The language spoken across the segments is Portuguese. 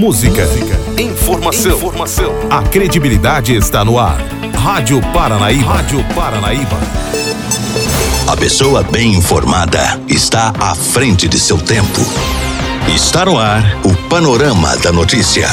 Música, informação, informação. A credibilidade está no ar. Rádio Paranaíba. Rádio Paranaíba. A pessoa bem informada está à frente de seu tempo. Está no ar o Panorama da Notícia.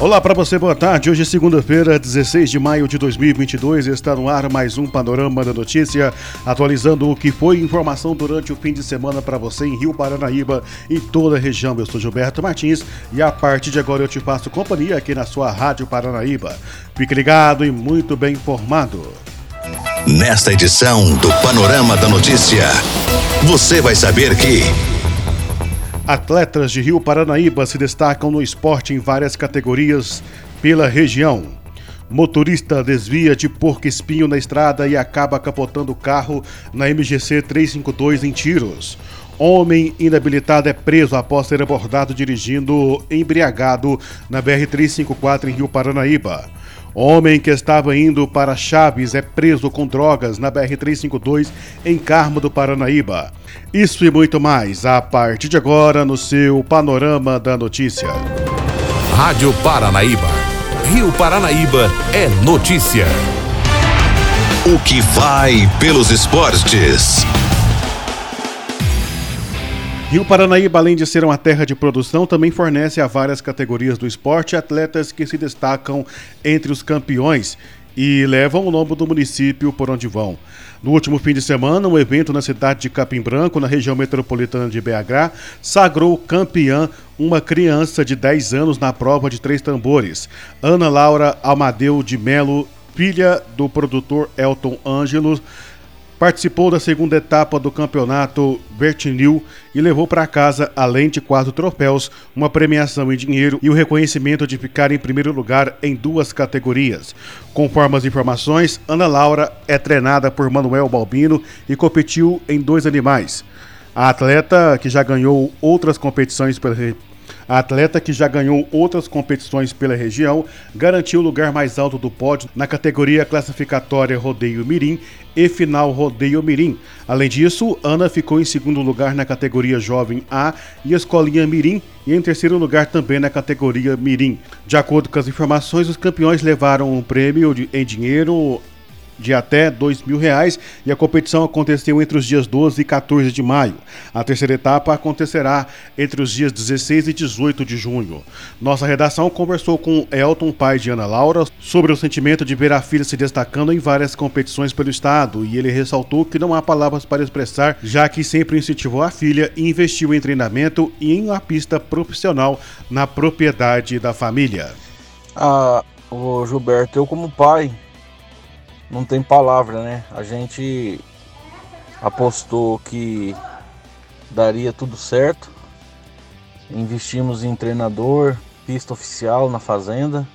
Olá para você, boa tarde. Hoje é segunda-feira, 16 de maio de 2022. Está no ar mais um Panorama da Notícia, atualizando o que foi informação durante o fim de semana para você em Rio Paranaíba e toda a região. Eu sou Gilberto Martins e a partir de agora eu te faço companhia aqui na sua Rádio Paranaíba. Fique ligado e muito bem informado. Nesta edição do Panorama da Notícia, você vai saber que. Atletas de Rio Paranaíba se destacam no esporte em várias categorias pela região. Motorista desvia de porco espinho na estrada e acaba capotando o carro na MGC 352 em Tiros. Homem inabilitado é preso após ser abordado dirigindo embriagado na BR-354 em Rio Paranaíba. Homem que estava indo para Chaves é preso com drogas na BR-352 em Carmo do Paranaíba. Isso e muito mais a partir de agora no seu Panorama da Notícia. Rádio Paranaíba. Rio Paranaíba é notícia. O que vai pelos esportes. Rio Paranaíba, além de ser uma terra de produção, também fornece a várias categorias do esporte atletas que se destacam entre os campeões e levam o nome do município por onde vão. No último fim de semana, um evento na cidade de Capim Branco, na região metropolitana de BH, sagrou campeã uma criança de 10 anos na prova de três tambores. Ana Laura Amadeu de Melo, filha do produtor Elton Ângelo, participou da segunda etapa do campeonato Bertinil e levou para casa, além de quatro troféus, uma premiação em dinheiro e o reconhecimento de ficar em primeiro lugar em duas categorias. Conforme as informações, Ana Laura é treinada por Manuel Balbino e competiu em dois animais. A atleta, que já ganhou outras competições a atleta, que já ganhou outras competições pela região, garantiu o lugar mais alto do pódio na categoria classificatória Rodeio Mirim e Final Rodeio Mirim. Além disso, Ana ficou em segundo lugar na categoria Jovem A e Escolinha Mirim e em terceiro lugar também na categoria Mirim. De acordo com as informações, os campeões levaram um prêmio em dinheiro de até mil reais e a competição aconteceu entre os dias 12 e 14 de maio. A terceira etapa acontecerá entre os dias 16 e 18 de junho. Nossa redação conversou com Elton, pai de Ana Laura, sobre o sentimento de ver a filha se destacando em várias competições pelo estado e ele ressaltou que não há palavras para expressar, já que sempre incentivou a filha e investiu em treinamento e em uma pista profissional na propriedade da família. Ah, o Gilberto, eu como pai não tem palavra, né? A gente apostou que daria tudo certo. Investimos em treinador, pista oficial na fazenda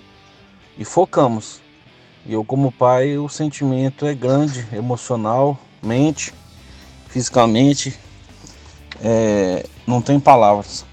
e focamos. E eu como pai, o sentimento é grande, emocional, mente, fisicamente, é, não tem palavras.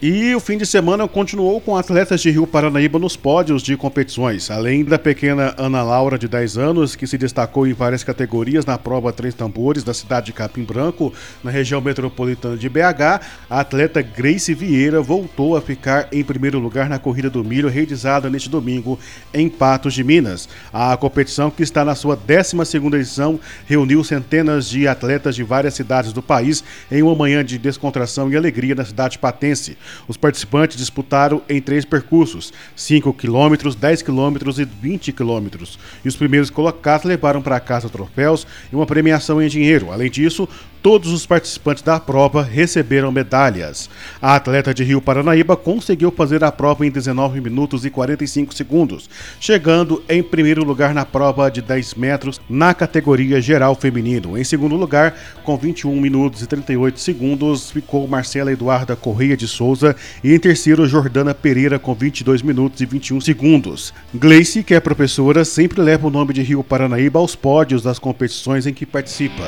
E o fim de semana continuou com atletas de Rio Paranaíba nos pódios de competições. Além da pequena Ana Laura, de 10 anos, que se destacou em várias categorias na prova Três Tambores da cidade de Capim Branco, na região metropolitana de BH, a atleta Grace Vieira voltou a ficar em primeiro lugar na corrida do milho realizada neste domingo em Patos de Minas. A competição, que está na sua 12 edição, reuniu centenas de atletas de várias cidades do país em uma manhã de descontração e alegria na cidade patense. Os participantes disputaram em três percursos: 5 km, 10 km e 20 km. E os primeiros colocados levaram para casa troféus e uma premiação em dinheiro. Além disso, todos os participantes da prova receberam medalhas. A atleta de Rio Paranaíba conseguiu fazer a prova em 19 minutos e 45 segundos, chegando em primeiro lugar na prova de 10 metros na categoria geral feminino. Em segundo lugar, com 21 minutos e 38 segundos, ficou Marcela Eduarda Correia de Souza e em terceiro, Jordana Pereira com 22 minutos e 21 segundos. Gleice, que é professora, sempre leva o nome de Rio Paranaíba aos pódios das competições em que participa.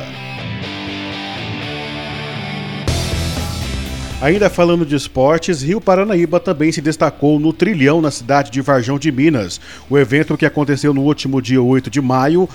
Ainda falando de esportes, Rio Paranaíba também se destacou no trilhão na cidade de Varjão de Minas. O evento que aconteceu no último dia 8 de maio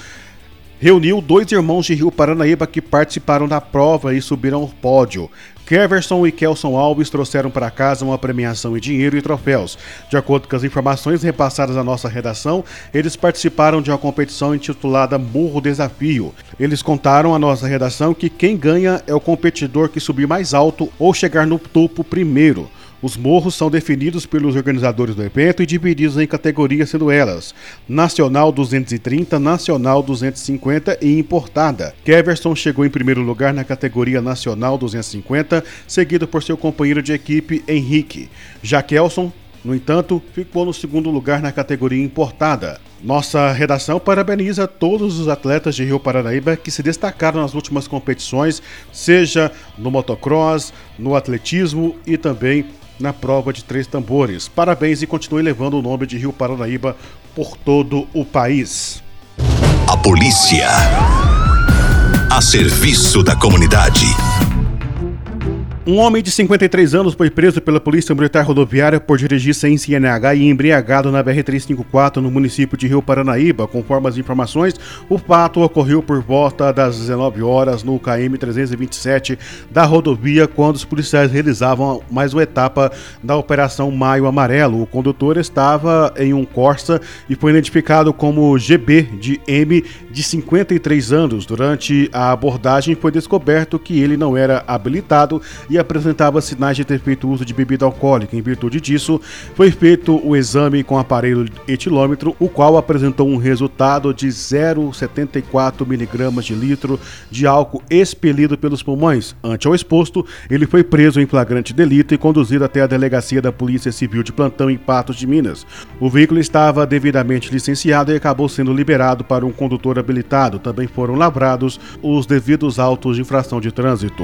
reuniu dois irmãos de Rio Paranaíba que participaram da prova e subiram ao pódio. Keverson e Kelson Alves trouxeram para casa uma premiação em dinheiro e troféus. De acordo com as informações repassadas à nossa redação, eles participaram de uma competição intitulada Morro Desafio. Eles contaram à nossa redação que quem ganha é o competidor que subir mais alto ou chegar no topo primeiro. Os morros são definidos pelos organizadores do evento e divididos em categorias, sendo elas Nacional 230, Nacional 250 e Importada. Keverson chegou em primeiro lugar na categoria Nacional 250, seguido por seu companheiro de equipe Henrique. Já Kelson no entanto, ficou no segundo lugar na categoria importada. Nossa redação parabeniza todos os atletas de Rio Paranaíba que se destacaram nas últimas competições, seja no motocross, no atletismo e também na prova de três tambores. Parabéns e continue levando o nome de Rio Paranaíba por todo o país. A polícia a serviço da comunidade. Um homem de 53 anos foi preso pela Polícia Militar Rodoviária por dirigir sem CNH e embriagado na BR-354 no município de Rio Paranaíba. Conforme as informações, o fato ocorreu por volta das 19 horas no KM-327 da rodovia, quando os policiais realizavam mais uma etapa da Operação Maio Amarelo. O condutor estava em um Corsa e foi identificado como GB de M, de 53 anos. Durante a abordagem, foi descoberto que ele não era habilitado e apresentava sinais de ter feito uso de bebida alcoólica. Em virtude disso, foi feito o exame com aparelho etilômetro, o qual apresentou um resultado de 0,74 miligramas de litro de álcool expelido pelos pulmões. Ante ao exposto, ele foi preso em flagrante delito e conduzido até a delegacia da Polícia Civil de Plantão em Patos de Minas. O veículo estava devidamente licenciado e acabou sendo liberado para um condutor habilitado. Também foram lavrados os devidos autos de infração de trânsito.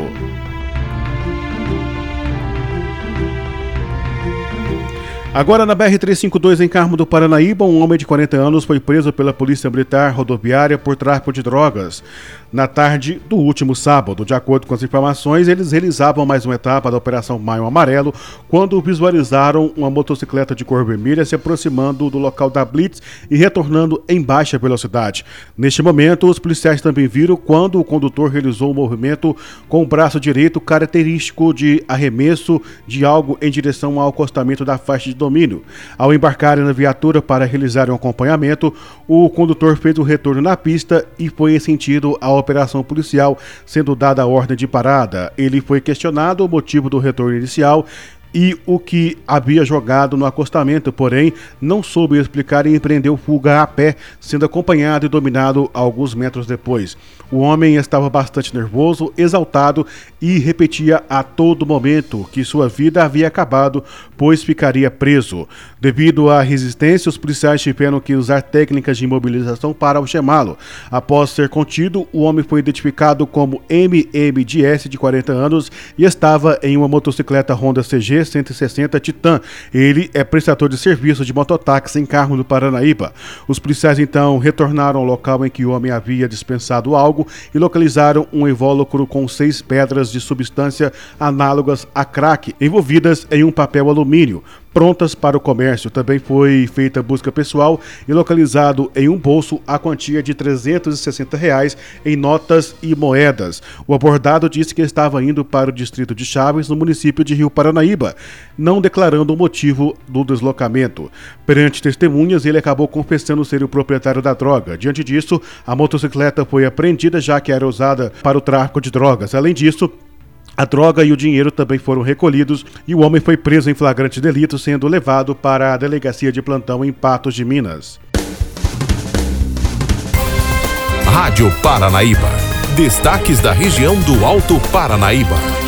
Agora na BR-352 em Carmo do Paranaíba, um homem de 40 anos foi preso pela Polícia Militar Rodoviária por tráfico de drogas na tarde do último sábado. De acordo com as informações, eles realizavam mais uma etapa da Operação Maio Amarelo quando visualizaram uma motocicleta de cor vermelha se aproximando do local da Blitz e retornando em baixa velocidade. Neste momento, os policiais também viram quando o condutor realizou um movimento com o braço direito característico de arremesso de algo em direção ao acostamento da faixa de domínio. Ao embarcarem na viatura para realizar um acompanhamento, o condutor fez o retorno na pista e foi em sentido à operação policial, sendo dada a ordem de parada. Ele foi questionado o motivo do retorno inicial e o que havia jogado no acostamento, porém não soube explicar e empreendeu fuga a pé, sendo acompanhado e dominado alguns metros depois. O homem estava bastante nervoso, exaltado e repetia a todo momento que sua vida havia acabado, pois ficaria preso. Devido à resistência, os policiais tiveram que usar técnicas de imobilização para algemá-lo. Após ser contido, o homem foi identificado como MMDS de 40 anos e estava em uma motocicleta Honda CG 160 Titan. Ele é prestador de serviço de mototáxi em Carmo do Paranaíba. Os policiais então retornaram ao local em que o homem havia dispensado algo e localizaram um invólucro com seis pedras de substância análogas a crack envolvidas em um papel alumínio prontas para o comércio. Também foi feita busca pessoal e localizado em um bolso a quantia de 360 reais em notas e moedas. O abordado disse que estava indo para o distrito de Chaves, no município de Rio Paranaíba, não declarando o motivo do deslocamento. Perante testemunhas, ele acabou confessando ser o proprietário da droga. Diante disso, a motocicleta foi apreendida já que era usada para o tráfico de drogas. Além disso, a droga e o dinheiro também foram recolhidos e o homem foi preso em flagrante delito, sendo levado para a delegacia de plantão em Patos de Minas. Rádio Paranaíba. Destaques da região do Alto Paranaíba.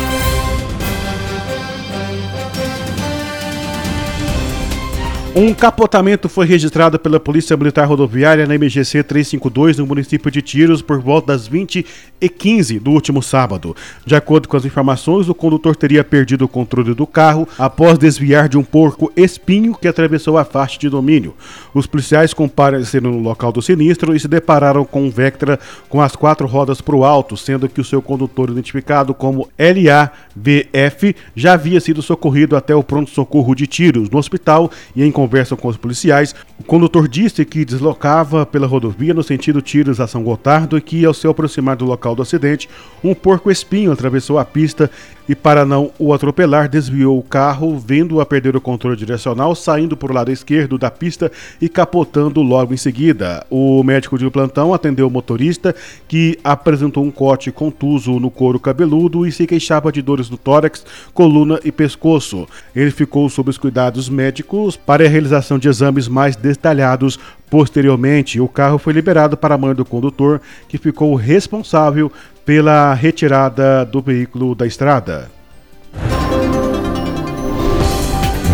Um capotamento foi registrado pela Polícia Militar Rodoviária na MGC 352 no município de Tiros por volta das 20 e 15 do último sábado. De acordo com as informações, o condutor teria perdido o controle do carro após desviar de um porco espinho que atravessou a faixa de domínio. Os policiais compareceram no local do sinistro e se depararam com um Vectra com as quatro rodas para o alto, sendo que o seu condutor, identificado como LAVF, já havia sido socorrido até o pronto-socorro de Tiros, no hospital e em conversa com os policiais, o condutor disse que deslocava pela rodovia no sentido Tiros a São Gotardo e que, ao se aproximar do local do acidente, um porco-espinho atravessou a pista e, para não o atropelar, desviou o carro, vendo a perder o controle direcional, saindo por lado esquerdo da pista e capotando logo em seguida. O médico de plantão atendeu o motorista, que apresentou um corte contuso no couro cabeludo e se queixava de dores no tórax, coluna e pescoço. Ele ficou sob os cuidados médicos para realização de exames mais detalhados Posteriormente, o carro foi liberado para a mãe do condutor, que ficou responsável pela retirada do veículo da estrada.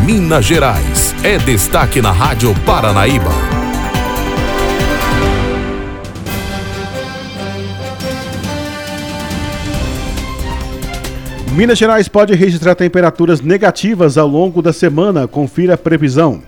Minas Gerais é destaque na Rádio Paranaíba. Minas Gerais pode registrar temperaturas negativas ao longo da semana. Confira a previsão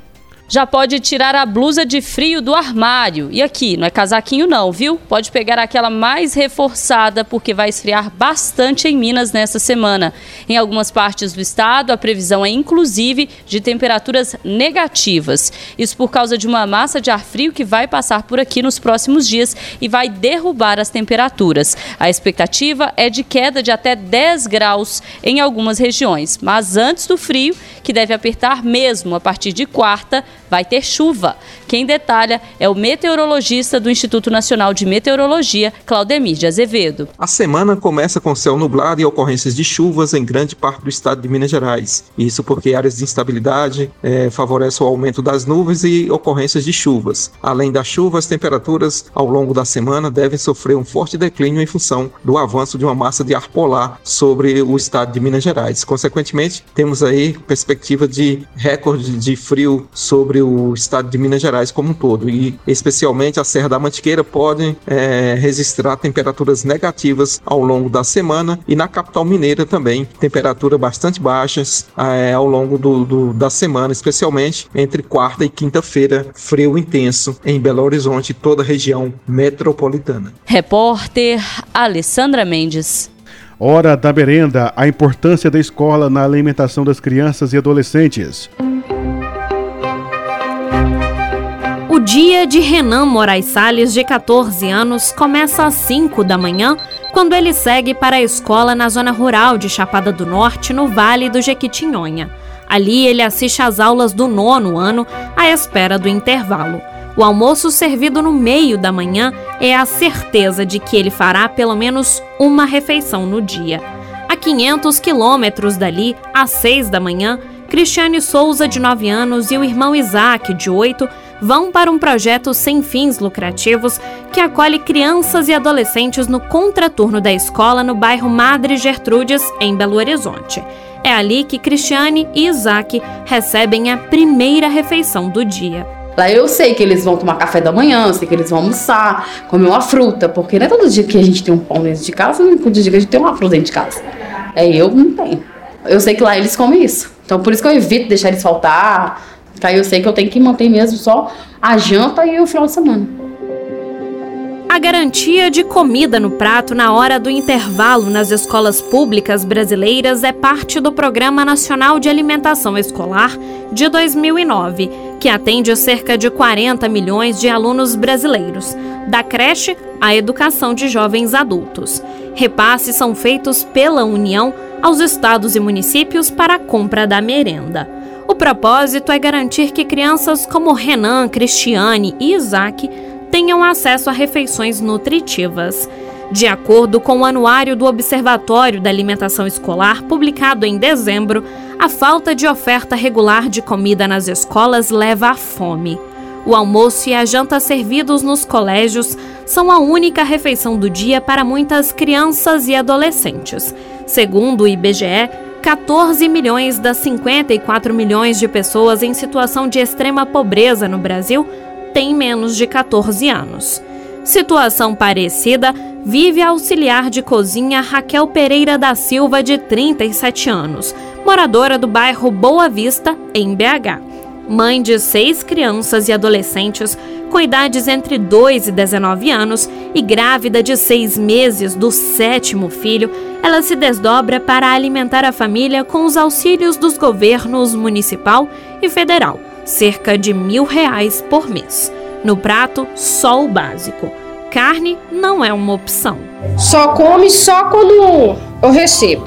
já pode tirar a blusa de frio do armário. E aqui, não é casaquinho não, viu? Pode pegar aquela mais reforçada, porque vai esfriar bastante em Minas nessa semana. Em algumas partes do estado, a previsão é inclusive de temperaturas negativas. Isso por causa de uma massa de ar frio que vai passar por aqui nos próximos dias e vai derrubar as temperaturas. A expectativa é de queda de até 10 graus em algumas regiões. Mas antes do frio, que deve apertar mesmo a partir de quarta, vai ter chuva. Quem detalha é o meteorologista do Instituto Nacional de Meteorologia, Claudemir de Azevedo. A semana começa com céu nublado e ocorrências de chuvas em grande parte do estado de Minas Gerais. Isso porque áreas de instabilidade é, favorecem o aumento das nuvens e ocorrências de chuvas. Além das chuvas, as temperaturas ao longo da semana devem sofrer um forte declínio em função do avanço de uma massa de ar polar sobre o estado de Minas Gerais. Consequentemente, temos aí perspectiva de recorde de frio sobre o estado de Minas Gerais como um todo. E especialmente a Serra da Mantiqueira pode é, registrar temperaturas negativas ao longo da semana e na capital mineira também, temperaturas bastante baixas é, ao longo do, do, da semana, especialmente entre quarta e quinta-feira, frio intenso em Belo Horizonte e toda a região metropolitana. Repórter Alessandra Mendes. Hora da merenda, a importância da escola na alimentação das crianças e adolescentes. Dia de Renan Moraes Salles, de 14 anos, começa às 5 da manhã, quando ele segue para a escola na zona rural de Chapada do Norte, no Vale do Jequitinhonha. Ali ele assiste às aulas do nono ano, à espera do intervalo. O almoço servido no meio da manhã é a certeza de que ele fará pelo menos uma refeição no dia. A 500 quilômetros dali, às 6 da manhã, Cristiane Souza, de 9 anos, e o irmão Isaac, de 8, vão para um projeto sem fins lucrativos que acolhe crianças e adolescentes no contraturno da escola no bairro Madre Gertrudes, em Belo Horizonte. É ali que Cristiane e Isaac recebem a primeira refeição do dia. Lá eu sei que eles vão tomar café da manhã, sei que eles vão almoçar, comer uma fruta, porque não é todo dia que a gente tem um pão dentro de casa, não é todo dia que a gente tem uma fruta dentro de casa. É, eu não tenho. Eu sei que lá eles comem isso. Então por isso que eu evito deixar eles faltar, Aí eu sei que eu tenho que manter mesmo só a janta e o final de semana. A garantia de comida no prato na hora do intervalo nas escolas públicas brasileiras é parte do Programa Nacional de Alimentação Escolar de 2009, que atende cerca de 40 milhões de alunos brasileiros, da creche à educação de jovens adultos. Repasses são feitos pela União aos estados e municípios para a compra da merenda. O propósito é garantir que crianças como Renan, Cristiane e Isaac tenham acesso a refeições nutritivas. De acordo com o Anuário do Observatório da Alimentação Escolar, publicado em dezembro, a falta de oferta regular de comida nas escolas leva à fome. O almoço e a janta servidos nos colégios são a única refeição do dia para muitas crianças e adolescentes. Segundo o IBGE, 14 milhões das 54 milhões de pessoas em situação de extrema pobreza no Brasil têm menos de 14 anos. Situação parecida vive a auxiliar de cozinha Raquel Pereira da Silva, de 37 anos, moradora do bairro Boa Vista, em BH. Mãe de seis crianças e adolescentes com idades entre 2 e 19 anos e grávida de seis meses do sétimo filho, ela se desdobra para alimentar a família com os auxílios dos governos municipal e federal, cerca de mil reais por mês. No prato, só o básico. Carne não é uma opção. Só come só quando eu recebo.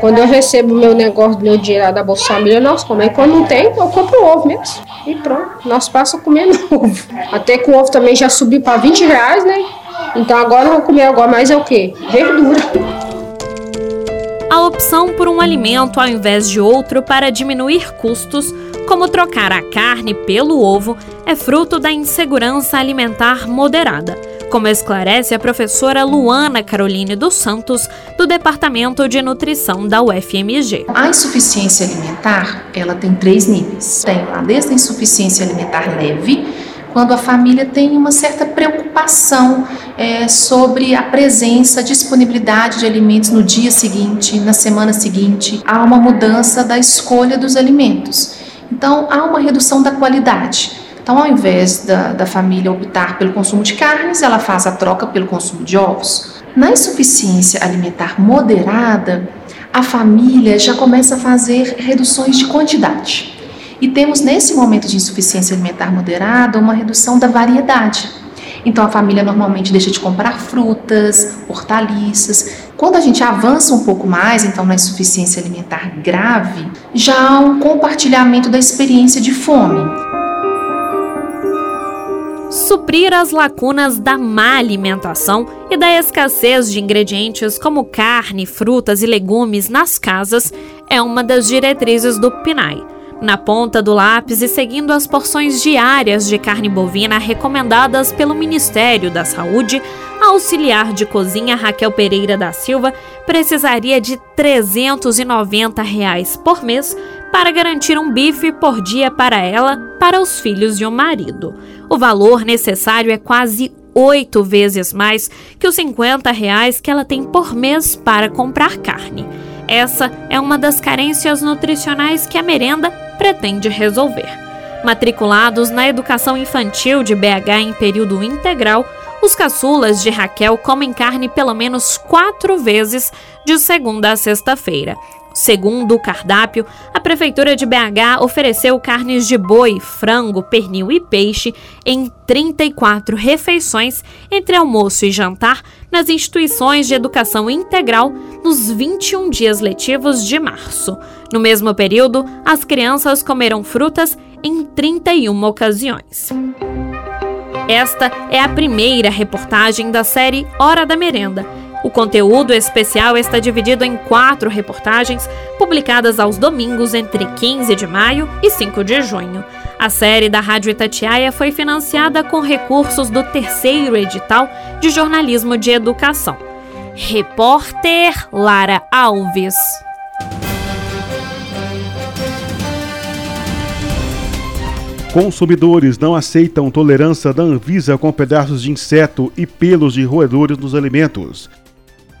Quando eu recebo meu negócio, meu dinheiro da Bolsa Família, nós comemos. Quando não tem, eu compro ovo mesmo. E pronto, nós passamos a comer ovo. Até que o ovo também já subiu para 20 reais, né? Então agora eu vou comer agora mais é o quê? Verdura. A opção por um alimento ao invés de outro para diminuir custos, como trocar a carne pelo ovo, é fruto da insegurança alimentar moderada como esclarece a professora Luana Caroline dos Santos, do Departamento de Nutrição da UFMG. A insuficiência alimentar, ela tem três níveis. Tem desde a insuficiência alimentar leve, quando a família tem uma certa preocupação é, sobre a presença, disponibilidade de alimentos no dia seguinte, na semana seguinte, há uma mudança da escolha dos alimentos. Então, há uma redução da qualidade. Então, ao invés da, da família optar pelo consumo de carnes, ela faz a troca pelo consumo de ovos. Na insuficiência alimentar moderada, a família já começa a fazer reduções de quantidade. E temos nesse momento de insuficiência alimentar moderada uma redução da variedade. Então a família normalmente deixa de comprar frutas, hortaliças. Quando a gente avança um pouco mais, então na insuficiência alimentar grave, já há um compartilhamento da experiência de fome suprir as lacunas da má alimentação e da escassez de ingredientes como carne, frutas e legumes nas casas é uma das diretrizes do PNAE. Na ponta do lápis e seguindo as porções diárias de carne bovina recomendadas pelo Ministério da Saúde, a auxiliar de cozinha Raquel Pereira da Silva precisaria de 390 reais por mês para garantir um bife por dia para ela, para os filhos e o marido. O valor necessário é quase oito vezes mais que os 50 reais que ela tem por mês para comprar carne. Essa é uma das carências nutricionais que a merenda pretende resolver. Matriculados na educação infantil de BH em período integral, os caçulas de Raquel comem carne pelo menos quatro vezes de segunda a sexta-feira. Segundo o cardápio, a Prefeitura de BH ofereceu carnes de boi, frango, pernil e peixe em 34 refeições entre almoço e jantar nas instituições de educação integral nos 21 dias letivos de março. No mesmo período, as crianças comeram frutas em 31 ocasiões. Esta é a primeira reportagem da série Hora da Merenda o conteúdo especial está dividido em quatro reportagens, publicadas aos domingos entre 15 de maio e 5 de junho. A série da Rádio Itatiaia foi financiada com recursos do terceiro edital de jornalismo de educação. Repórter Lara Alves. Consumidores não aceitam tolerância da Anvisa com pedaços de inseto e pelos de roedores nos alimentos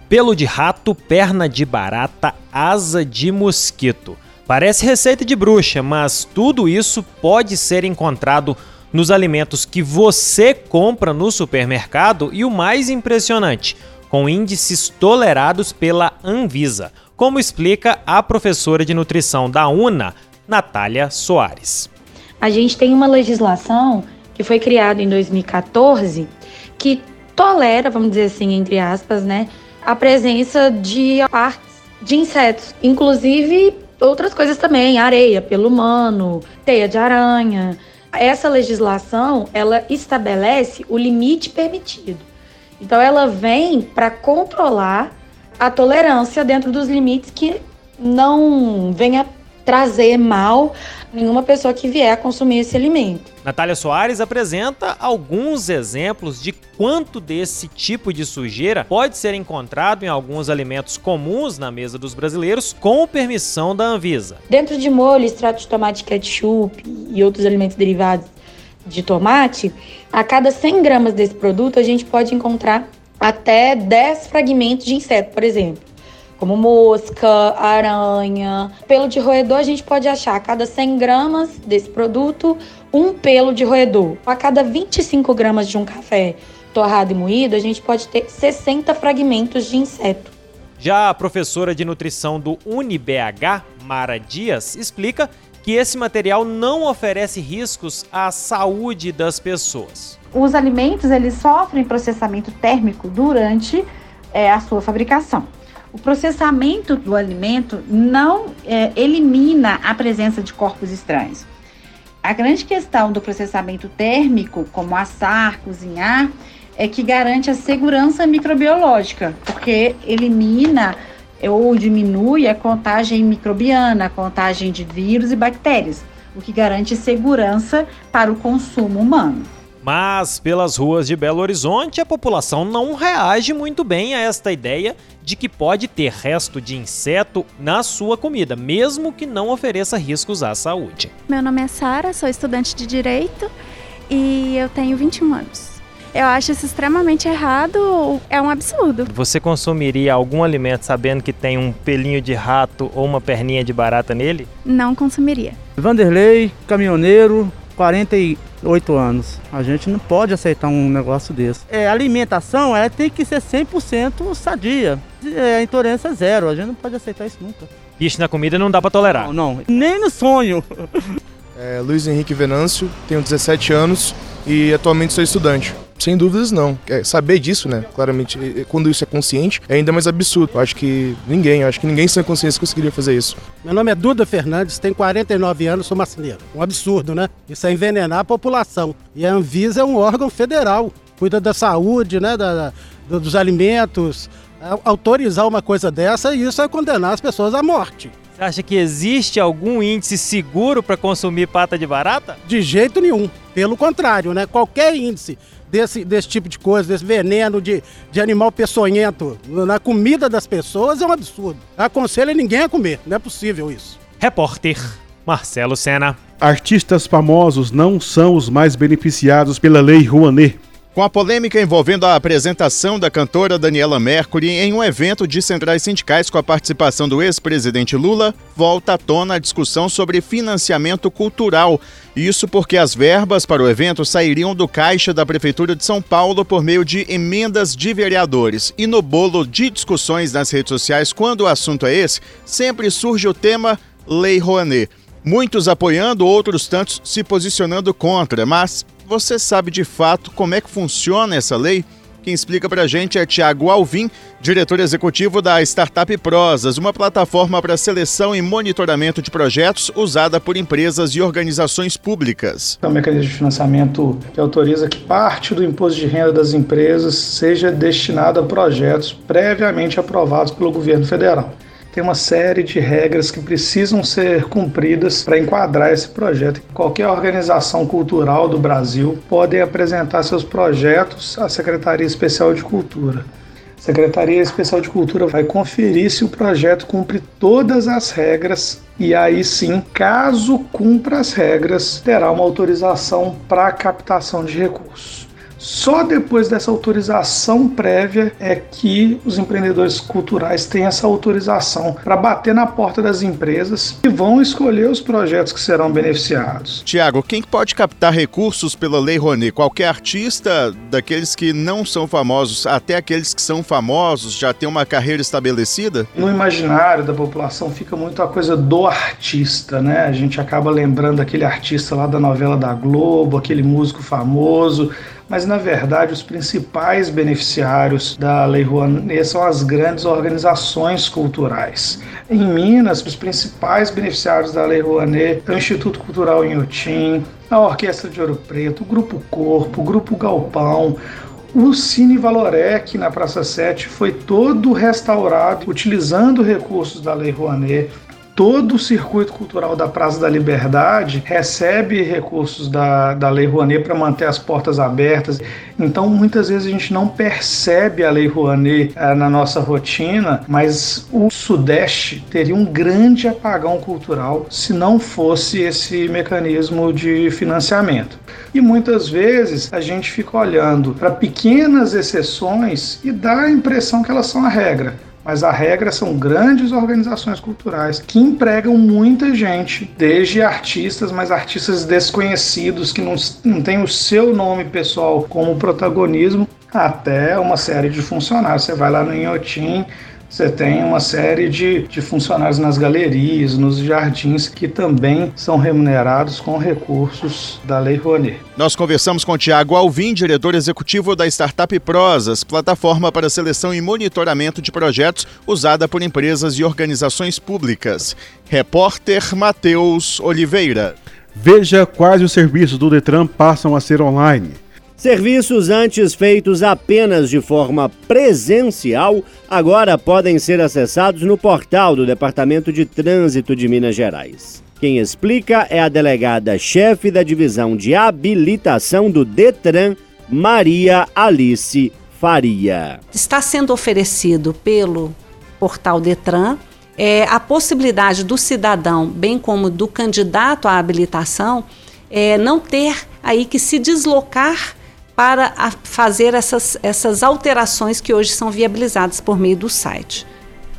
pelo de rato, perna de barata, asa de mosquito. Parece receita de bruxa, mas tudo isso pode ser encontrado nos alimentos que você compra no supermercado e o mais impressionante, com índices tolerados pela Anvisa, como explica a professora de nutrição da UNA, Natália Soares. A gente tem uma legislação que foi criada em 2014 que tolera, vamos dizer assim, entre aspas, né, a presença de partes de insetos, inclusive outras coisas também, areia, pelo humano, teia de aranha. Essa legislação, ela estabelece o limite permitido. Então ela vem para controlar a tolerância dentro dos limites que não venha trazer mal nenhuma pessoa que vier a consumir esse alimento. Natália Soares apresenta alguns exemplos de quanto desse tipo de sujeira pode ser encontrado em alguns alimentos comuns na mesa dos brasileiros com permissão da Anvisa. Dentro de molho, extrato de tomate, ketchup e outros alimentos derivados de tomate, a cada 100 gramas desse produto a gente pode encontrar até 10 fragmentos de inseto, por exemplo como mosca, aranha. Pelo de roedor, a gente pode achar a cada 100 gramas desse produto, um pelo de roedor. A cada 25 gramas de um café torrado e moído, a gente pode ter 60 fragmentos de inseto. Já a professora de nutrição do UniBH, Mara Dias, explica que esse material não oferece riscos à saúde das pessoas. Os alimentos eles sofrem processamento térmico durante é, a sua fabricação. O processamento do alimento não é, elimina a presença de corpos estranhos. A grande questão do processamento térmico, como assar, cozinhar, é que garante a segurança microbiológica, porque elimina ou diminui a contagem microbiana, a contagem de vírus e bactérias, o que garante segurança para o consumo humano. Mas pelas ruas de Belo Horizonte, a população não reage muito bem a esta ideia de que pode ter resto de inseto na sua comida, mesmo que não ofereça riscos à saúde. Meu nome é Sara, sou estudante de Direito e eu tenho 21 anos. Eu acho isso extremamente errado, é um absurdo. Você consumiria algum alimento sabendo que tem um pelinho de rato ou uma perninha de barata nele? Não consumiria. Vanderlei, caminhoneiro, 48 anos. A gente não pode aceitar um negócio desse. É, a alimentação ela tem que ser 100% sadia. É, a intolerância é zero. A gente não pode aceitar isso nunca. Bicho na comida não dá para tolerar. Não, não, nem no sonho. É, Luiz Henrique Venâncio, tenho 17 anos e atualmente sou estudante. Sem dúvidas, não. É, saber disso, né? Claramente, quando isso é consciente, é ainda mais absurdo. Eu acho que ninguém, acho que ninguém sem consciência conseguiria fazer isso. Meu nome é Duda Fernandes, tenho 49 anos, sou marceneiro. Um absurdo, né? Isso é envenenar a população. E a Anvisa é um órgão federal, cuida da saúde, né? Da, da dos alimentos. Autorizar uma coisa dessa, isso é condenar as pessoas à morte. Você acha que existe algum índice seguro para consumir pata de barata? De jeito nenhum. Pelo contrário, né? Qualquer índice desse, desse tipo de coisa, desse veneno de, de animal peçonhento na comida das pessoas é um absurdo. Aconselho ninguém a comer. Não é possível isso. Repórter Marcelo Sena. Artistas famosos não são os mais beneficiados pela Lei Rouanet. Com a polêmica envolvendo a apresentação da cantora Daniela Mercury em um evento de centrais sindicais com a participação do ex-presidente Lula, volta à tona a discussão sobre financiamento cultural. Isso porque as verbas para o evento sairiam do caixa da Prefeitura de São Paulo por meio de emendas de vereadores. E no bolo de discussões nas redes sociais, quando o assunto é esse, sempre surge o tema Lei Rouanet. Muitos apoiando, outros tantos se posicionando contra, mas você sabe de fato como é que funciona essa lei? Quem explica para a gente é Tiago Alvim, diretor executivo da Startup Prosas, uma plataforma para seleção e monitoramento de projetos usada por empresas e organizações públicas. É um mecanismo de financiamento que autoriza que parte do imposto de renda das empresas seja destinado a projetos previamente aprovados pelo governo federal tem uma série de regras que precisam ser cumpridas para enquadrar esse projeto. Qualquer organização cultural do Brasil pode apresentar seus projetos à Secretaria Especial de Cultura. A Secretaria Especial de Cultura vai conferir se o projeto cumpre todas as regras e aí sim, caso cumpra as regras, terá uma autorização para captação de recursos. Só depois dessa autorização prévia é que os empreendedores culturais têm essa autorização para bater na porta das empresas e vão escolher os projetos que serão beneficiados. Tiago, quem pode captar recursos pela Lei Rouanet? Qualquer artista, daqueles que não são famosos até aqueles que são famosos, já tem uma carreira estabelecida? No imaginário da população fica muito a coisa do artista, né? A gente acaba lembrando aquele artista lá da novela da Globo, aquele músico famoso mas na verdade os principais beneficiários da Lei Rouanet são as grandes organizações culturais. Em Minas, os principais beneficiários da Lei Rouanet é o Instituto Cultural Inhotim, a Orquestra de Ouro Preto, o Grupo Corpo, o Grupo Galpão, o Cine Valorec na Praça 7 foi todo restaurado utilizando recursos da Lei Rouanet. Todo o circuito cultural da Praça da Liberdade recebe recursos da, da Lei Rouanet para manter as portas abertas. Então, muitas vezes a gente não percebe a Lei Rouanet eh, na nossa rotina, mas o Sudeste teria um grande apagão cultural se não fosse esse mecanismo de financiamento. E muitas vezes a gente fica olhando para pequenas exceções e dá a impressão que elas são a regra mas a regra são grandes organizações culturais que empregam muita gente, desde artistas, mas artistas desconhecidos que não, não têm o seu nome pessoal como protagonismo, até uma série de funcionários. Você vai lá no Inhotim, você tem uma série de, de funcionários nas galerias, nos jardins, que também são remunerados com recursos da Lei Rouanet. Nós conversamos com Tiago Alvim, diretor executivo da Startup Prosas, plataforma para seleção e monitoramento de projetos usada por empresas e organizações públicas. Repórter Matheus Oliveira. Veja quais os serviços do Detran passam a ser online. Serviços antes feitos apenas de forma presencial agora podem ser acessados no portal do Departamento de Trânsito de Minas Gerais. Quem explica é a delegada-chefe da Divisão de Habilitação do Detran, Maria Alice Faria. Está sendo oferecido pelo portal Detran é, a possibilidade do cidadão, bem como do candidato à habilitação, é, não ter aí que se deslocar para fazer essas, essas alterações que hoje são viabilizadas por meio do site.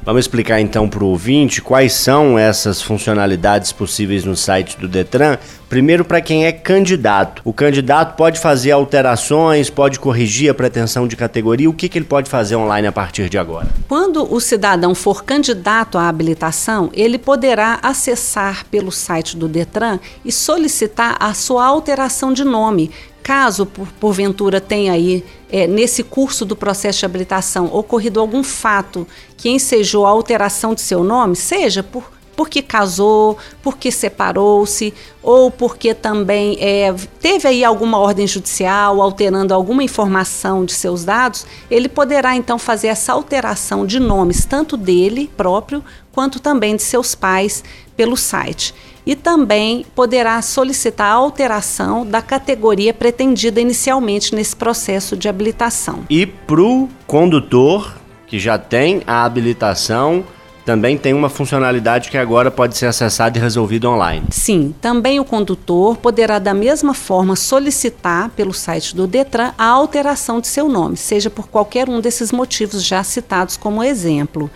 Vamos explicar então para o ouvinte quais são essas funcionalidades possíveis no site do Detran. Primeiro, para quem é candidato. O candidato pode fazer alterações, pode corrigir a pretensão de categoria. O que, que ele pode fazer online a partir de agora? Quando o cidadão for candidato à habilitação, ele poderá acessar pelo site do Detran e solicitar a sua alteração de nome, Caso, por, porventura, tenha aí, é, nesse curso do processo de habilitação, ocorrido algum fato que ensejou a alteração de seu nome, seja por porque casou, porque separou-se, ou porque também é, teve aí alguma ordem judicial alterando alguma informação de seus dados, ele poderá então fazer essa alteração de nomes, tanto dele próprio, quanto também de seus pais, pelo site e também poderá solicitar a alteração da categoria pretendida inicialmente nesse processo de habilitação. E para o condutor que já tem a habilitação, também tem uma funcionalidade que agora pode ser acessada e resolvida online. Sim, também o condutor poderá da mesma forma solicitar pelo site do Detran a alteração de seu nome, seja por qualquer um desses motivos já citados como exemplo.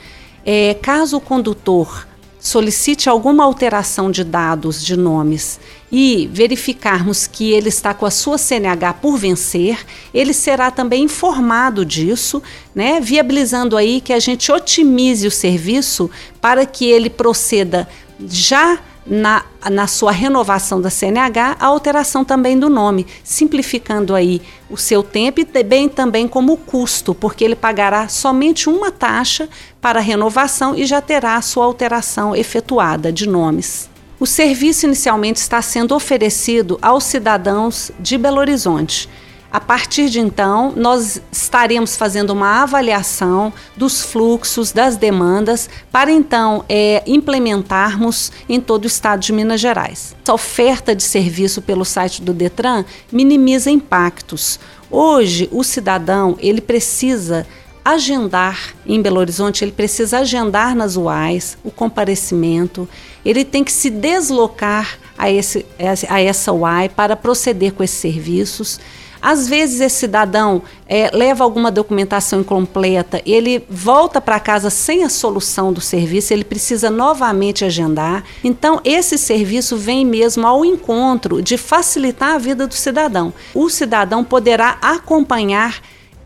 É, caso o condutor solicite alguma alteração de dados, de nomes, e verificarmos que ele está com a sua CNH por vencer, ele será também informado disso, né, viabilizando aí que a gente otimize o serviço para que ele proceda já na, na sua renovação da CNH a alteração também do nome, simplificando aí o seu tempo e bem também como custo, porque ele pagará somente uma taxa para a renovação e já terá a sua alteração efetuada de nomes. O serviço inicialmente está sendo oferecido aos cidadãos de Belo Horizonte a partir de então, nós estaremos fazendo uma avaliação dos fluxos, das demandas, para então é, implementarmos em todo o estado de Minas Gerais. Essa oferta de serviço pelo site do Detran minimiza impactos. Hoje, o cidadão ele precisa agendar em Belo Horizonte, ele precisa agendar nas UAIs o comparecimento, ele tem que se deslocar a, esse, a essa UAI para proceder com esses serviços. Às vezes esse cidadão é, leva alguma documentação incompleta, ele volta para casa sem a solução do serviço, ele precisa novamente agendar. Então esse serviço vem mesmo ao encontro de facilitar a vida do cidadão. O cidadão poderá acompanhar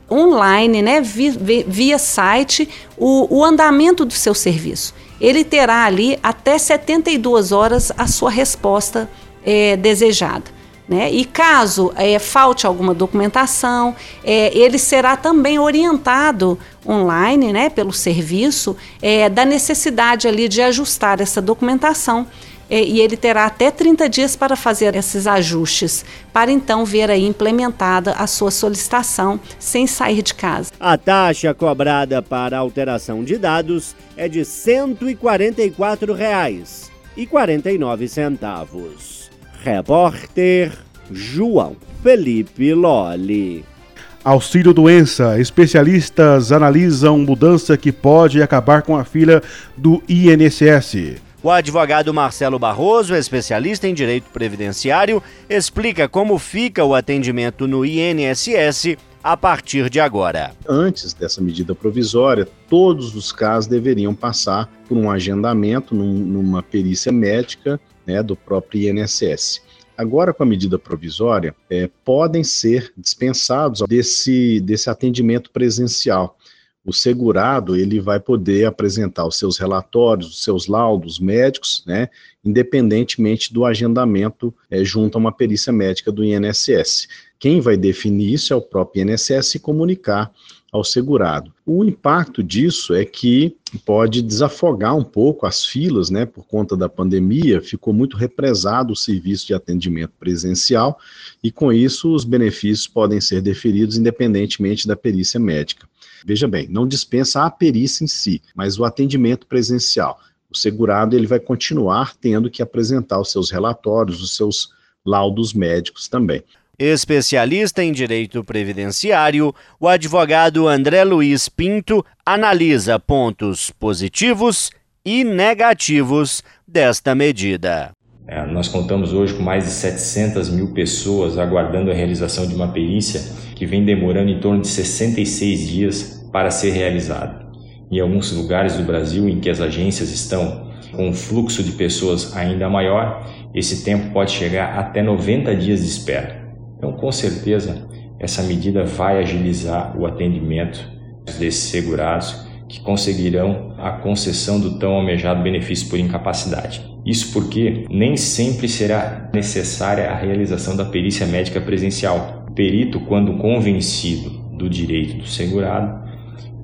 online, né, via, via site, o, o andamento do seu serviço. Ele terá ali até 72 horas a sua resposta é, desejada. Né? E caso é, falte alguma documentação, é, ele será também orientado online, né, pelo serviço, é, da necessidade ali de ajustar essa documentação e ele terá até 30 dias para fazer esses ajustes, para então ver aí implementada a sua solicitação sem sair de casa. A taxa cobrada para alteração de dados é de R$ 144,49. Repórter João Felipe Loli. Auxílio doença. Especialistas analisam mudança que pode acabar com a fila do INSS. O advogado Marcelo Barroso, especialista em direito previdenciário, explica como fica o atendimento no INSS a partir de agora. Antes dessa medida provisória, todos os casos deveriam passar por um agendamento num, numa perícia médica né, do próprio INSS. Agora, com a medida provisória, é, podem ser dispensados desse, desse atendimento presencial o segurado ele vai poder apresentar os seus relatórios, os seus laudos médicos, né, independentemente do agendamento é, junto a uma perícia médica do INSS. Quem vai definir isso é o próprio INSS e comunicar ao segurado. O impacto disso é que pode desafogar um pouco as filas, né, por conta da pandemia, ficou muito represado o serviço de atendimento presencial e com isso os benefícios podem ser deferidos independentemente da perícia médica. Veja bem, não dispensa a perícia em si, mas o atendimento presencial. O segurado ele vai continuar tendo que apresentar os seus relatórios, os seus laudos médicos também. Especialista em direito previdenciário, o advogado André Luiz Pinto analisa pontos positivos e negativos desta medida. É, nós contamos hoje com mais de 700 mil pessoas aguardando a realização de uma perícia que vem demorando em torno de 66 dias para ser realizada. Em alguns lugares do Brasil em que as agências estão com um fluxo de pessoas ainda maior, esse tempo pode chegar até 90 dias de espera. Então, com certeza, essa medida vai agilizar o atendimento desses segurados que conseguirão a concessão do tão almejado benefício por incapacidade. Isso porque nem sempre será necessária a realização da perícia médica presencial. O perito, quando convencido do direito do segurado,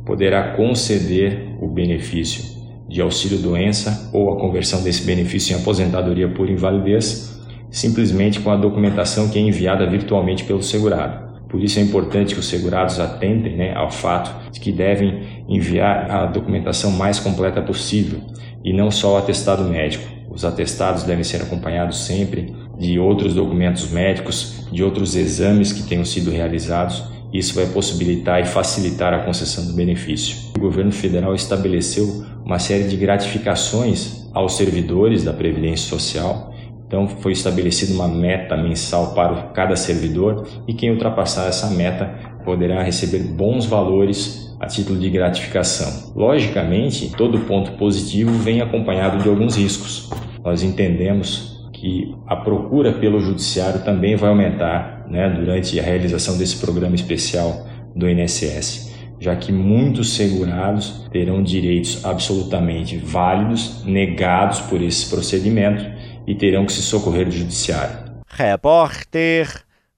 poderá conceder o benefício de auxílio-doença ou a conversão desse benefício em aposentadoria por invalidez, simplesmente com a documentação que é enviada virtualmente pelo segurado. Por isso é importante que os segurados atentem né, ao fato de que devem enviar a documentação mais completa possível e não só o atestado médico. Os atestados devem ser acompanhados sempre de outros documentos médicos, de outros exames que tenham sido realizados. Isso vai possibilitar e facilitar a concessão do benefício. O governo federal estabeleceu uma série de gratificações aos servidores da Previdência Social então foi estabelecida uma meta mensal para cada servidor e quem ultrapassar essa meta poderá receber bons valores a título de gratificação. Logicamente, todo ponto positivo vem acompanhado de alguns riscos. Nós entendemos que a procura pelo judiciário também vai aumentar né, durante a realização desse programa especial do INSS, já que muitos segurados terão direitos absolutamente válidos negados por esse procedimento e terão que se socorrer do judiciário. Repórter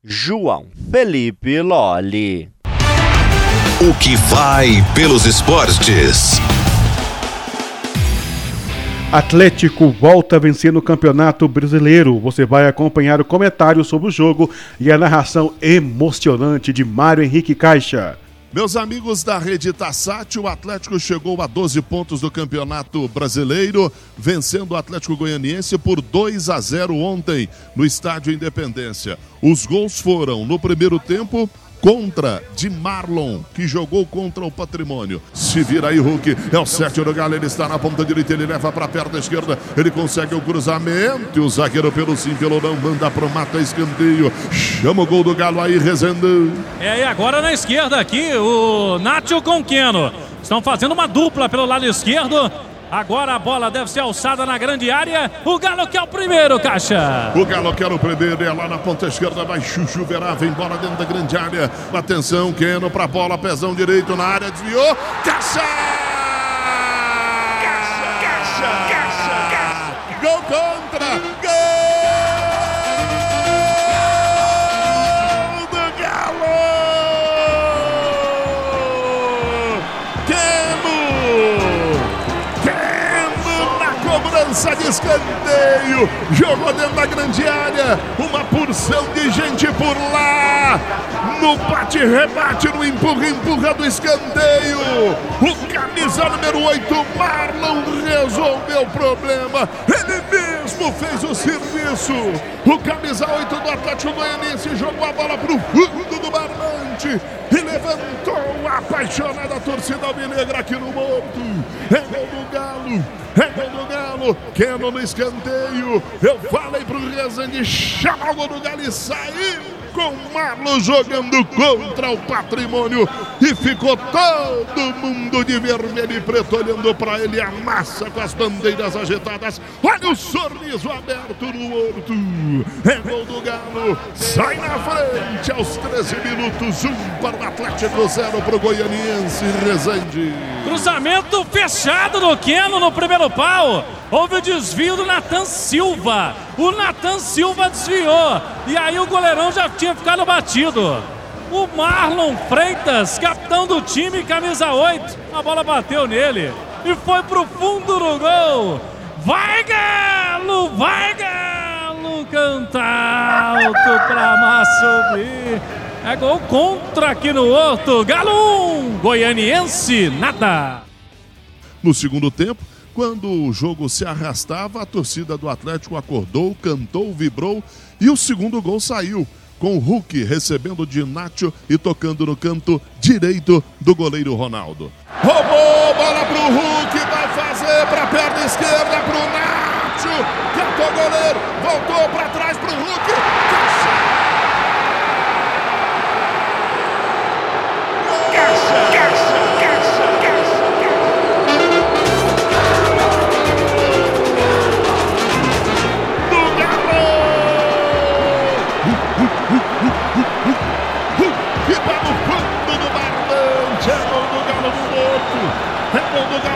João Felipe Loli. O que vai pelos esportes? Atlético volta a vencer no Campeonato Brasileiro. Você vai acompanhar o comentário sobre o jogo e a narração emocionante de Mário Henrique Caixa. Meus amigos da Rede Tassat, o Atlético chegou a 12 pontos do Campeonato Brasileiro, vencendo o Atlético Goianiense por 2 a 0 ontem no Estádio Independência. Os gols foram no primeiro tempo contra de Marlon, que jogou contra o Patrimônio. Se vira aí, Hulk. É o Sérgio do Galo. Ele está na ponta direita. Ele leva para a perna esquerda. Ele consegue o cruzamento. E o zagueiro, pelo sim, pelo não, manda pro mata escanteio. Chama o gol do Galo aí, rezando. É, e agora na esquerda aqui, o Nátio com o Keno. Estão fazendo uma dupla pelo lado esquerdo. Agora a bola deve ser alçada na grande área. O Galo quer o primeiro, Caixa. O Galo quer o primeiro. É lá na ponta esquerda. Vai Chuchu Verá. Vem bola dentro da grande área. Atenção, Keno pra bola. Pezão direito na área. Desviou. Caixa! Caixa! Caixa! Caixa! Gol contra! Cobrança de escanteio. Jogou dentro da grande área. Uma porção de gente por lá. No bate-rebate, no empurra-empurra do escanteio. O camisa número 8, Marlon, resolveu o problema. Ele mesmo fez o serviço. O camisa 8 do Atlético Goianiense jogou a bola para o fundo do barbante e levantou a apaixonada torcida alvinegra aqui no Morto. É gol do Galo, é gol do Galo. Keno no escanteio. Eu falei pro Rezende chamar o gol do Galo e sair com Marlon jogando contra o patrimônio e ficou todo mundo de vermelho e preto olhando para ele a massa com as bandeiras agitadas. Olha o sorriso aberto no horto. É gol do Galo. Sai na frente aos 13 minutos. Um para o Atlético, zero para o Goianiense Rezende. Cruzamento fechado do Keno no primeiro pau. Houve o desvio do Natan Silva. O Natan Silva desviou. E aí o goleirão já tinha ficado batido. O Marlon Freitas, capitão do time, camisa 8. A bola bateu nele e foi pro fundo do gol. Vai Galo, vai Galo, canta alto pra subir. É gol contra aqui no Horto. Galo 1, Goianiense nada. No segundo tempo, quando o jogo se arrastava, a torcida do Atlético acordou, cantou, vibrou e o segundo gol saiu. Com o Hulk recebendo de Nacho e tocando no canto direito do goleiro Ronaldo. Roubou, bola pro Hulk, vai fazer pra perna esquerda pro Nacho. Cantou o goleiro, voltou pra trás pro Hulk. Caixa!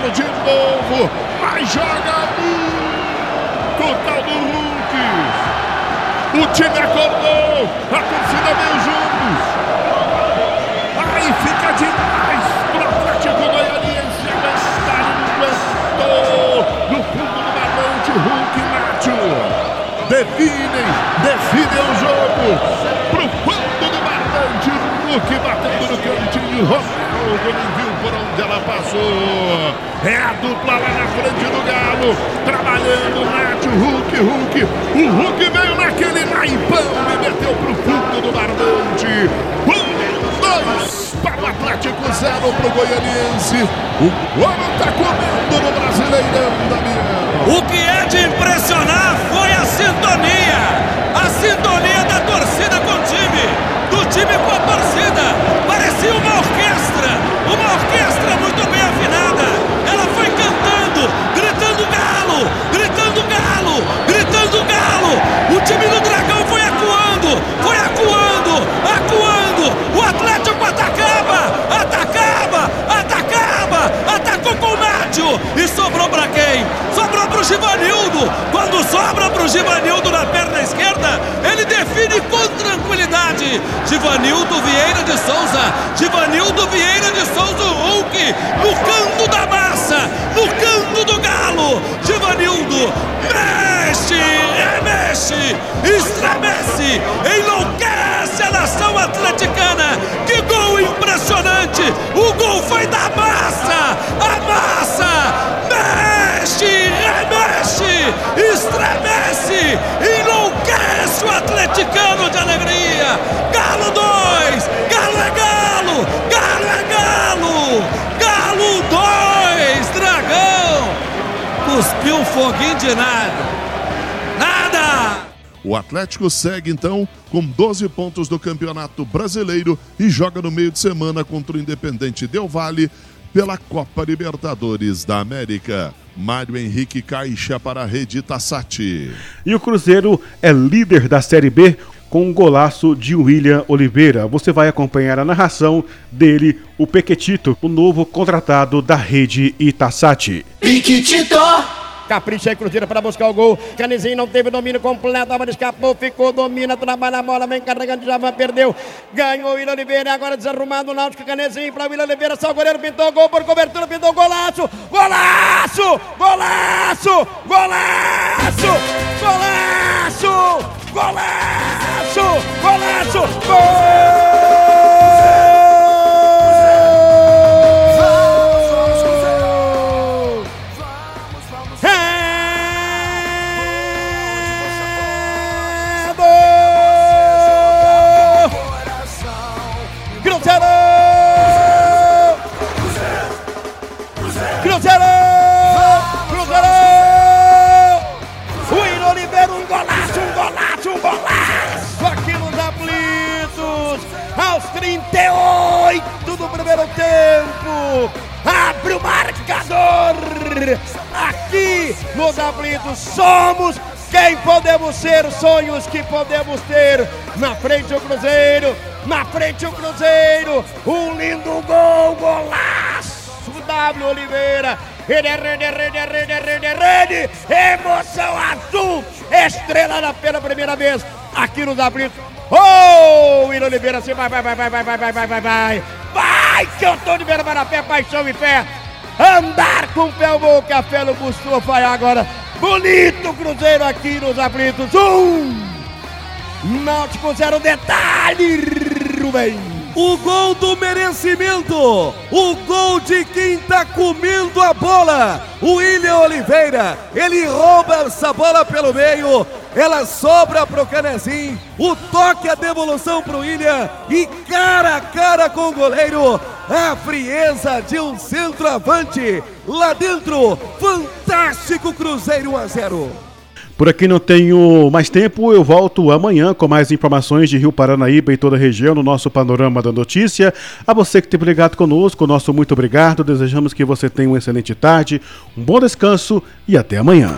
Do de novo. Mas joga muito. Tal do Hulk. O time acordou. A torcida veio juntos. Aí fica demais pro Atlético Goianiense. A estádio aguentou. No fundo do barbante, Hulk e Nacho. Definem, definem o jogo. Pro fundo do barbante, Hulk batendo no cantinho. Ronaldo não viu por onde ela passou. É a dupla lá na frente do Galo. Trabalhando, Nath, Hulk, Hulk. O Hulk veio naquele naipão e meteu pro fundo do barbante. Um, dois para o Atlético, zero pro Goianiense. O ouro tá comendo no Brasileirão, Damião. O que é de impressionar foi a sintonia. A sintonia da torcida com o time. Do time com a torcida. Sobra pro Givanildo na perna esquerda, ele define com tranquilidade. Givanildo Vieira de Souza, Givanildo Vieira de Souza Hulk, no canto da massa, no canto do galo. Givanildo mexe, remexe, estremece, enlouquece a nação atleticana. Que gol impressionante! O gol foi da massa, a massa mexe, remexe, estremece, enlouquece o atleticano de alegria. Galo 2, Galo é Galo, Galo é Galo, Galo 2, Dragão. Cuspiu foguinho de nada. Nada! O Atlético segue então com 12 pontos do Campeonato Brasileiro e joga no meio de semana contra o Independente Del Vale pela Copa Libertadores da América. Mário Henrique Caixa para a Rede Tassati. E o Cruzeiro é líder da Série B com um golaço de William Oliveira. Você vai acompanhar a narração dele, o Pequetito, o novo contratado da Rede Itaçati. Capricha e Cruzeiro para buscar o gol. Canizinho não teve domínio completo, a bola escapou, ficou, domina, trabalha a bola, vem carregando, já perdeu. Ganhou o William Oliveira, agora desarrumado o Náutico Canezinho para o William Oliveira, só o goleiro pintou gol por cobertura, pintou golaço, golaço, golaço, golaço, golaço, golaço, golaço, gol! 38 do primeiro tempo. Abre o marcador. Aqui nos aflitos somos quem podemos ser, sonhos que podemos ter. Na frente o Cruzeiro, na frente o Cruzeiro. Um lindo gol, golaço. W Oliveira. Rede, rede, rede, rede, rede, rede. Emoção azul. Estrela pela primeira vez aqui nos aflitos. Oh, William Oliveira, assim, vai, vai, vai, vai, vai, vai, vai, vai, vai, vai. Vai, que eu tô de beira para pé, paixão e fé. Andar com o pé bom, que a fé não costuma falhar agora. Bonito Cruzeiro aqui nos aflitos. Um. Náutico zero detalhe, Rubem. O gol do merecimento, o gol de quem tá comendo a bola. O William Oliveira, ele rouba essa bola pelo meio, ela sobra pro Canezinho, o toque, a devolução pro William e cara a cara com o goleiro, a frieza de um centroavante lá dentro, fantástico Cruzeiro 1 a 0. Por aqui não tenho mais tempo, eu volto amanhã com mais informações de Rio Paranaíba e toda a região no nosso Panorama da Notícia. A você que tem ligado conosco, nosso muito obrigado. Desejamos que você tenha uma excelente tarde, um bom descanso e até amanhã.